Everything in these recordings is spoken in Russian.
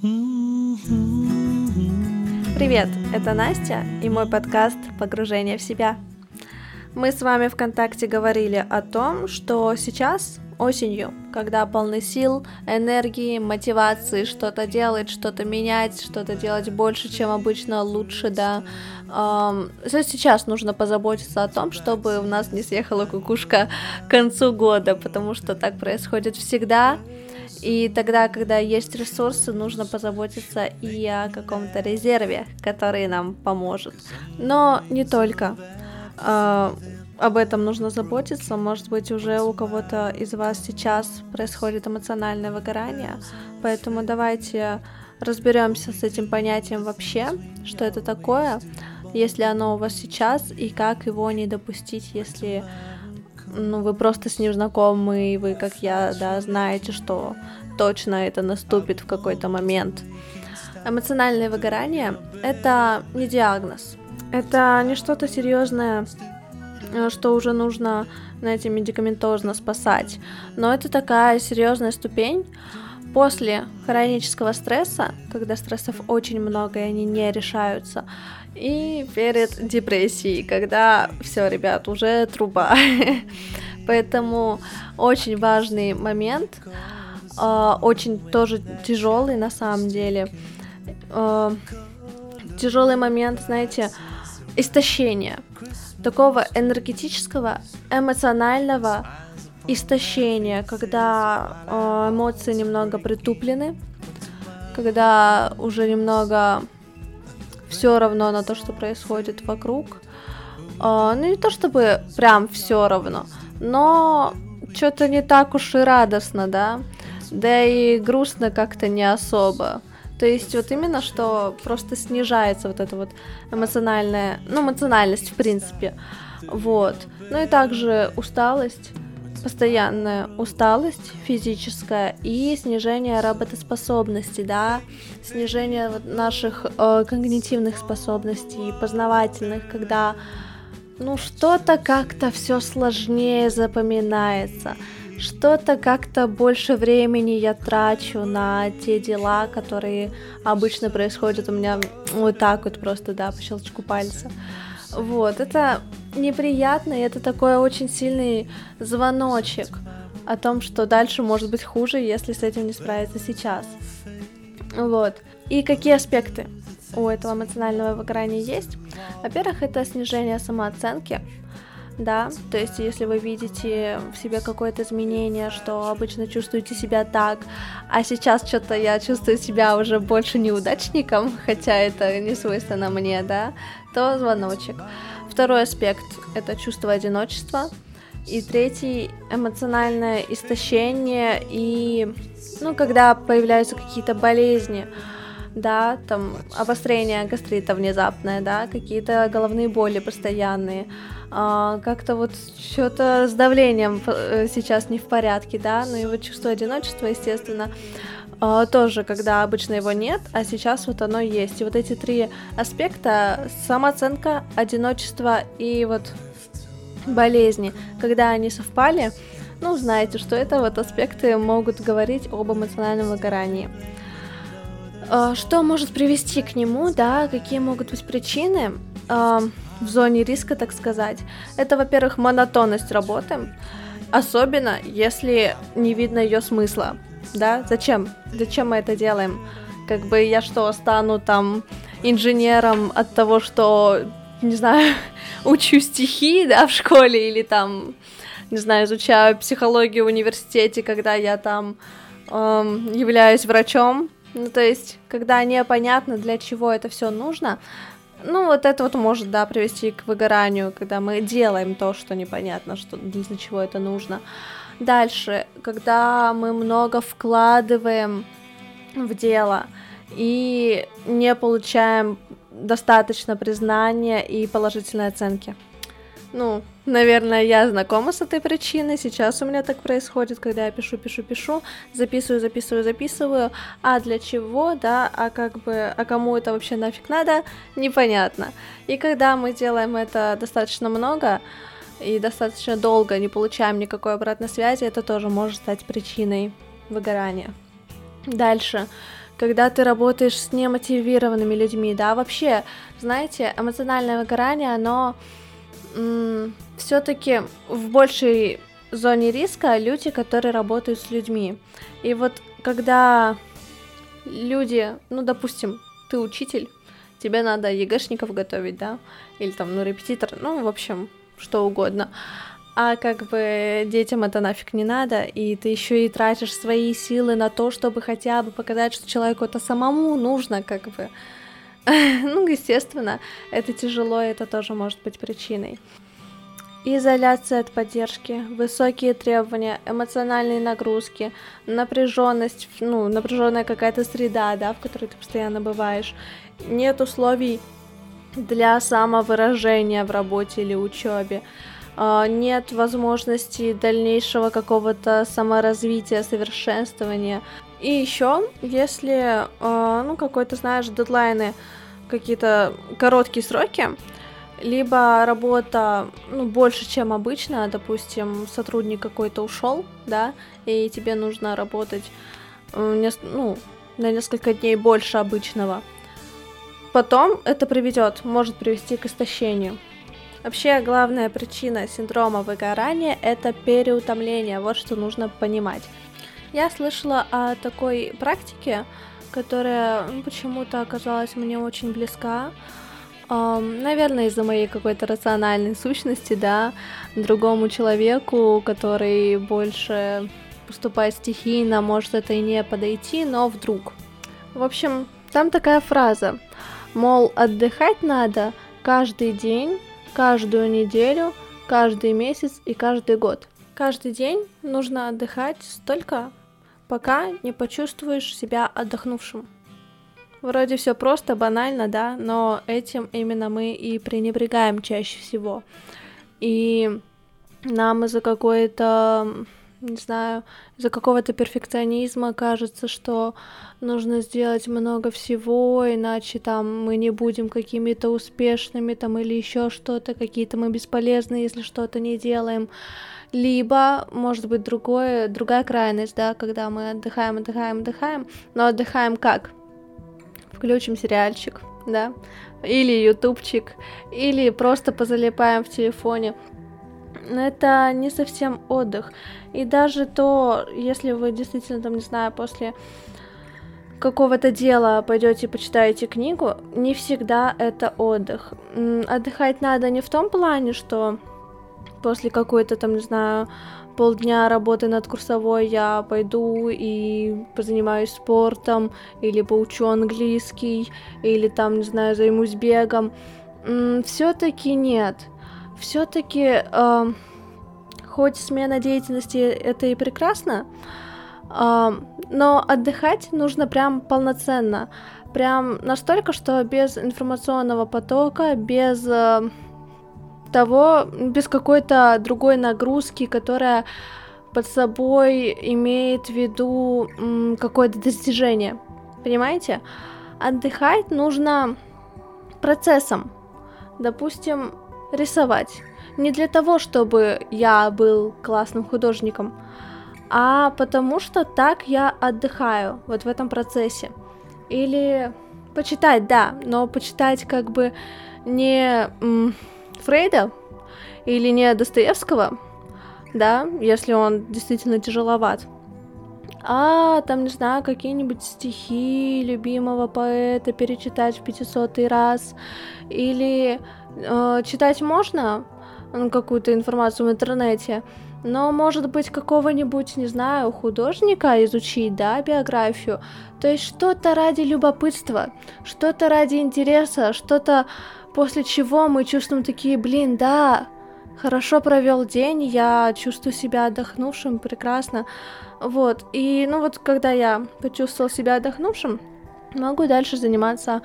Привет, это Настя и мой подкаст «Погружение в себя». Мы с вами ВКонтакте говорили о том, что сейчас, осенью, когда полны сил, энергии, мотивации что-то делать, что-то менять, что-то делать больше, чем обычно, лучше, да, эм, сейчас нужно позаботиться о том, чтобы у нас не съехала кукушка к концу года, потому что так происходит всегда, и тогда, когда есть ресурсы, нужно позаботиться и о каком-то резерве, который нам поможет. Но не только. А, об этом нужно заботиться. Может быть, уже у кого-то из вас сейчас происходит эмоциональное выгорание. Поэтому давайте разберемся с этим понятием вообще, что это такое, если оно у вас сейчас, и как его не допустить, если ну, вы просто с ним знакомы, и вы, как я, да, знаете, что точно это наступит в какой-то момент. Эмоциональное выгорание — это не диагноз. Это не что-то серьезное, э, что уже нужно, знаете, медикаментозно спасать. Но это такая серьезная ступень, После хронического стресса, когда стрессов очень много и они не решаются, и перед депрессией, когда все, ребят, уже труба. Поэтому очень важный момент, а, очень тоже тяжелый на самом деле. А, тяжелый момент, знаете, истощения. Такого энергетического, эмоционального истощение, когда э, эмоции немного притуплены, когда уже немного все равно на то, что происходит вокруг. Э, ну не то чтобы прям все равно, но что-то не так уж и радостно, да, да и грустно как-то не особо. То есть вот именно, что просто снижается вот эта вот эмоциональная, ну, эмоциональность в принципе. Вот. Ну и также усталость постоянная усталость физическая и снижение работоспособности, да, снижение наших э, когнитивных способностей, познавательных, когда ну что-то как-то все сложнее запоминается, что-то как-то больше времени я трачу на те дела, которые обычно происходят у меня вот так вот просто, да, по щелчку пальца. Вот, это неприятно, и это такой очень сильный звоночек о том, что дальше может быть хуже, если с этим не справиться сейчас. Вот. И какие аспекты у этого эмоционального выгорания есть? Во-первых, это снижение самооценки, да, то есть если вы видите в себе какое-то изменение, что обычно чувствуете себя так, а сейчас что-то я чувствую себя уже больше неудачником, хотя это не свойственно мне, да, то звоночек. Второй аспект — это чувство одиночества. И третий — эмоциональное истощение и, ну, когда появляются какие-то болезни, да, там обострение гастрита внезапное, да, какие-то головные боли постоянные, а, как-то вот что-то с давлением э, сейчас не в порядке, да, ну и вот чувство одиночества, естественно, тоже, когда обычно его нет, а сейчас вот оно есть. И вот эти три аспекта самооценка, одиночество и вот болезни, когда они совпали, ну, знаете, что это вот аспекты могут говорить об эмоциональном выгорании. А, что может привести к нему, да, какие могут быть причины э, в зоне риска, так сказать? Это, во-первых, монотонность работы, особенно если не видно ее смысла да? Зачем? Зачем мы это делаем? Как бы я что, стану там инженером от того, что, не знаю, учу стихи, да, в школе, или там, не знаю, изучаю психологию в университете, когда я там эм, являюсь врачом. Ну, то есть, когда непонятно, для чего это все нужно, ну, вот это вот может, да, привести к выгоранию, когда мы делаем то, что непонятно, что для чего это нужно. Дальше, когда мы много вкладываем в дело и не получаем достаточно признания и положительной оценки. Ну, наверное, я знакома с этой причиной. Сейчас у меня так происходит, когда я пишу, пишу, пишу, записываю, записываю, записываю. А для чего, да, а как бы, а кому это вообще нафиг надо, непонятно. И когда мы делаем это достаточно много, и достаточно долго не получаем никакой обратной связи, это тоже может стать причиной выгорания. Дальше, когда ты работаешь с немотивированными людьми, да, вообще, знаете, эмоциональное выгорание, оно все-таки в большей зоне риска люди, которые работают с людьми. И вот когда люди, ну, допустим, ты учитель, тебе надо ЕГЭшников готовить, да, или там, ну, репетитор, ну, в общем, что угодно. А как бы детям это нафиг не надо, и ты еще и тратишь свои силы на то, чтобы хотя бы показать, что человеку это самому нужно, как бы. Ну, естественно, это тяжело, это тоже может быть причиной. Изоляция от поддержки, высокие требования, эмоциональные нагрузки, напряженность, ну, напряженная какая-то среда, да, в которой ты постоянно бываешь. Нет условий для самовыражения в работе или учебе. А, нет возможности дальнейшего какого-то саморазвития, совершенствования. И еще, если, а, ну, какой-то, знаешь, дедлайны, какие-то короткие сроки, либо работа ну, больше, чем обычно, допустим, сотрудник какой-то ушел, да, и тебе нужно работать ну, на несколько дней больше обычного. Потом это приведет, может привести к истощению. Вообще, главная причина синдрома выгорания – это переутомление, вот что нужно понимать. Я слышала о такой практике, которая ну, почему-то оказалась мне очень близка. Um, наверное, из-за моей какой-то рациональной сущности, да, другому человеку, который больше поступает стихийно, может это и не подойти, но вдруг. В общем, там такая фраза, мол, отдыхать надо каждый день, каждую неделю, каждый месяц и каждый год. Каждый день нужно отдыхать столько, пока не почувствуешь себя отдохнувшим. Вроде все просто, банально, да, но этим именно мы и пренебрегаем чаще всего. И нам из-за какой-то, не знаю, из-за какого-то перфекционизма кажется, что нужно сделать много всего, иначе там мы не будем какими-то успешными там или еще что-то, какие-то мы бесполезны, если что-то не делаем. Либо, может быть, другое, другая крайность, да, когда мы отдыхаем, отдыхаем, отдыхаем, но отдыхаем как? включим сериальчик, да, или ютубчик, или просто позалипаем в телефоне. Это не совсем отдых. И даже то, если вы действительно, там, не знаю, после какого-то дела пойдете почитаете книгу, не всегда это отдых. Отдыхать надо не в том плане, что после какой-то там, не знаю, полдня работы над курсовой я пойду и позанимаюсь спортом, или поучу английский, или там, не знаю, займусь бегом. Все-таки нет. Все-таки, э, хоть смена деятельности это и прекрасно, э, но отдыхать нужно прям полноценно. Прям настолько, что без информационного потока, без э, того, без какой-то другой нагрузки, которая под собой имеет в виду какое-то достижение. Понимаете? Отдыхать нужно процессом. Допустим, рисовать. Не для того, чтобы я был классным художником, а потому что так я отдыхаю вот в этом процессе. Или почитать, да, но почитать как бы не Фрейда или не Достоевского, да, если он действительно тяжеловат, а там, не знаю, какие-нибудь стихи любимого поэта перечитать в 500 раз, или э, читать можно ну, какую-то информацию в интернете, но, может быть, какого-нибудь, не знаю, художника изучить, да, биографию. То есть что-то ради любопытства, что-то ради интереса, что-то после чего мы чувствуем такие, блин, да, хорошо провел день, я чувствую себя отдохнувшим, прекрасно. Вот, и ну вот когда я почувствовал себя отдохнувшим, могу дальше заниматься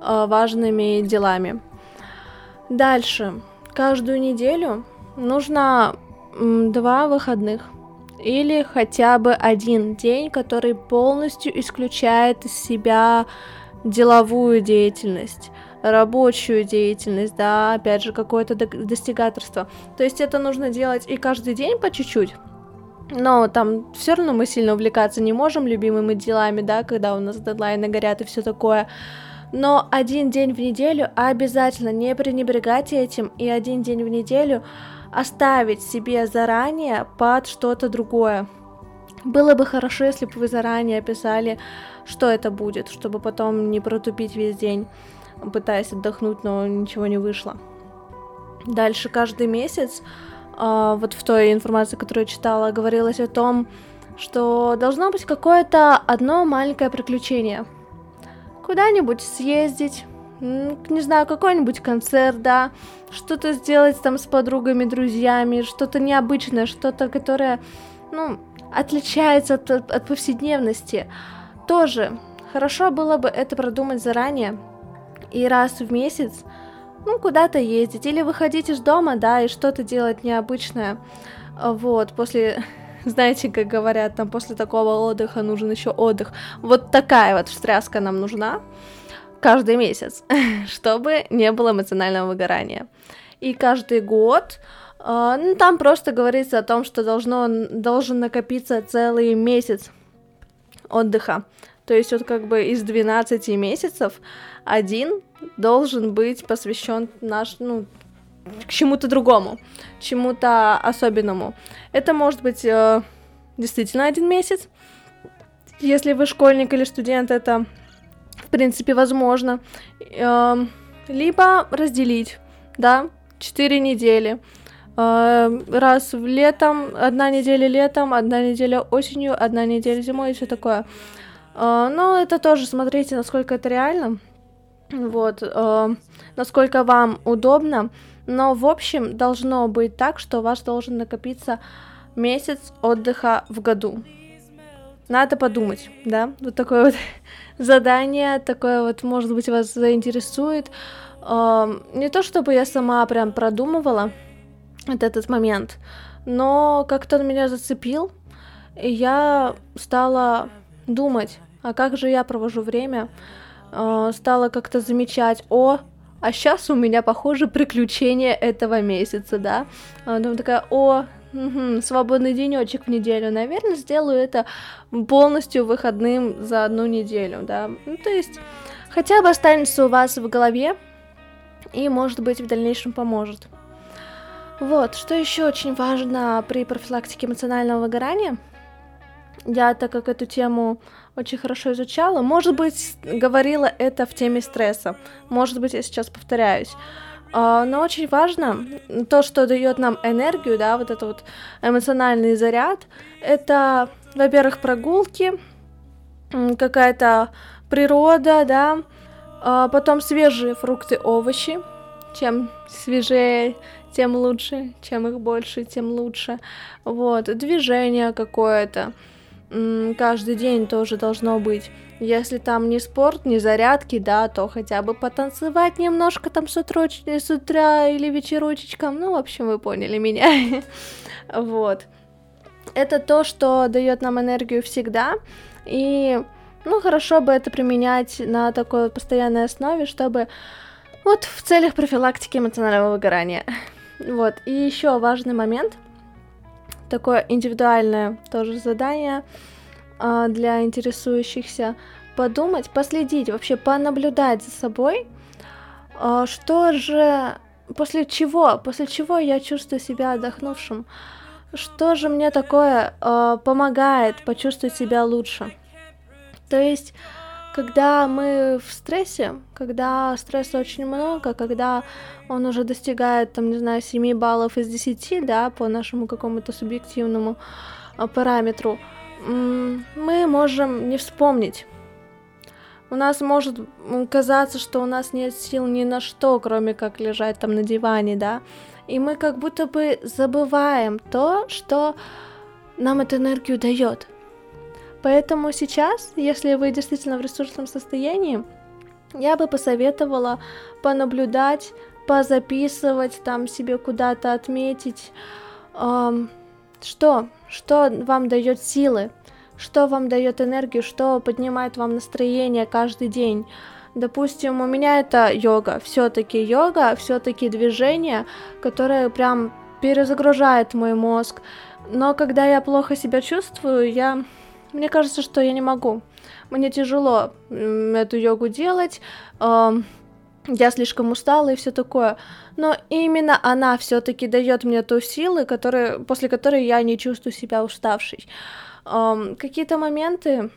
э, важными делами. Дальше, каждую неделю нужно два выходных или хотя бы один день, который полностью исключает из себя деловую деятельность рабочую деятельность, да, опять же, какое-то достигаторство. То есть это нужно делать и каждый день по чуть-чуть, но там все равно мы сильно увлекаться не можем любимыми делами, да, когда у нас дедлайны горят и все такое. Но один день в неделю обязательно не пренебрегать этим и один день в неделю оставить себе заранее под что-то другое. Было бы хорошо, если бы вы заранее описали, что это будет, чтобы потом не протупить весь день, пытаясь отдохнуть, но ничего не вышло. Дальше каждый месяц, вот в той информации, которую я читала, говорилось о том, что должно быть какое-то одно маленькое приключение. Куда-нибудь съездить, не знаю, какой-нибудь концерт, да, что-то сделать там с подругами, друзьями, что-то необычное, что-то, которое, ну, отличается от, от повседневности. Тоже хорошо было бы это продумать заранее и раз в месяц, ну, куда-то ездить или выходить из дома, да, и что-то делать необычное. Вот, после знаете, как говорят, там после такого отдыха нужен еще отдых. Вот такая вот встряска нам нужна каждый месяц, чтобы не было эмоционального выгорания. И каждый год э, ну, там просто говорится о том, что должно, должен накопиться целый месяц отдыха. То есть вот как бы из 12 месяцев один должен быть посвящен наш, ну, к чему-то другому, чему-то особенному. Это может быть э, действительно один месяц. Если вы школьник или студент, это в принципе возможно. Э, либо разделить, да, 4 недели. Э, раз в летом, одна неделя летом, одна неделя осенью, одна неделя зимой и все такое. Э, но это тоже смотрите, насколько это реально. Вот, э, насколько вам удобно. Но в общем должно быть так, что у вас должен накопиться месяц отдыха в году. Надо подумать, да, вот такое вот задание, такое вот, может быть, вас заинтересует. Э, не то чтобы я сама прям продумывала вот этот момент, но как-то он меня зацепил, и я стала думать, а как же я провожу время, э, стала как-то замечать, о, а сейчас у меня, похоже, приключение этого месяца, да. Думаю такая, о, угу, свободный денечек в неделю, наверное, сделаю это полностью выходным за одну неделю, да. Ну, то есть, хотя бы останется у вас в голове и, может быть, в дальнейшем поможет. Вот, что еще очень важно при профилактике эмоционального выгорания? Я, так как эту тему очень хорошо изучала. Может быть, говорила это в теме стресса. Может быть, я сейчас повторяюсь. А, но очень важно то, что дает нам энергию, да, вот это вот эмоциональный заряд. Это, во-первых, прогулки, какая-то природа, да, а потом свежие фрукты, овощи. Чем свежее, тем лучше, чем их больше, тем лучше. Вот, движение какое-то каждый день тоже должно быть. Если там не спорт, не зарядки, да, то хотя бы потанцевать немножко там с, утроч... с утра или вечерочечком. Ну, в общем, вы поняли меня. вот. Это то, что дает нам энергию всегда. И, ну, хорошо бы это применять на такой постоянной основе, чтобы вот в целях профилактики эмоционального выгорания. Вот. И еще важный момент – такое индивидуальное тоже задание а, для интересующихся. Подумать, последить, вообще понаблюдать за собой, а, что же, после чего, после чего я чувствую себя отдохнувшим, что же мне такое а, помогает почувствовать себя лучше. То есть когда мы в стрессе, когда стресса очень много, когда он уже достигает, там, не знаю, 7 баллов из 10, да, по нашему какому-то субъективному а, параметру, мы можем не вспомнить. У нас может казаться, что у нас нет сил ни на что, кроме как лежать там на диване, да, и мы как будто бы забываем то, что нам эту энергию дает. Поэтому сейчас, если вы действительно в ресурсном состоянии, я бы посоветовала понаблюдать, позаписывать, там себе куда-то отметить, эм, что, что вам дает силы, что вам дает энергию, что поднимает вам настроение каждый день. Допустим, у меня это йога, все-таки йога, все-таки движение, которое прям перезагружает мой мозг, Но когда я плохо себя чувствую, я... Мне кажется, что я не могу. Мне тяжело эту йогу делать. Я слишком устала и все такое. Но именно она все-таки дает мне ту силу, которые, после которой я не чувствую себя уставшей. Какие-то моменты,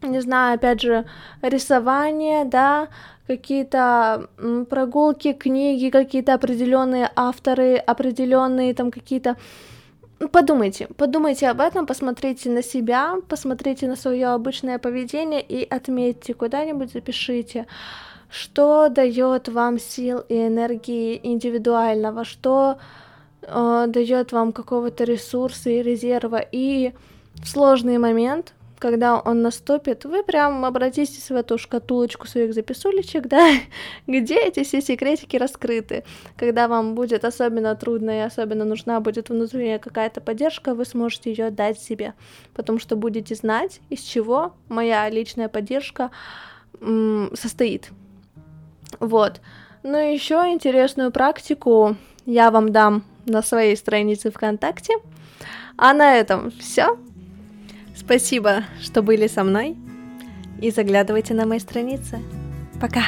не знаю, опять же, рисование, да, какие-то прогулки, книги, какие-то определенные авторы, определенные там какие-то Подумайте, подумайте об этом, посмотрите на себя, посмотрите на свое обычное поведение и отметьте куда-нибудь, запишите, что дает вам сил и энергии индивидуального, что э, дает вам какого-то ресурса и резерва. И в сложный момент когда он наступит, вы прям обратитесь в эту шкатулочку своих записулечек, да, где эти все секретики раскрыты. Когда вам будет особенно трудно и особенно нужна будет внутренняя какая-то поддержка, вы сможете ее дать себе, потому что будете знать, из чего моя личная поддержка м- состоит. Вот. Ну и еще интересную практику я вам дам на своей странице ВКонтакте. А на этом все. Спасибо, что были со мной. И заглядывайте на мои страницы. Пока!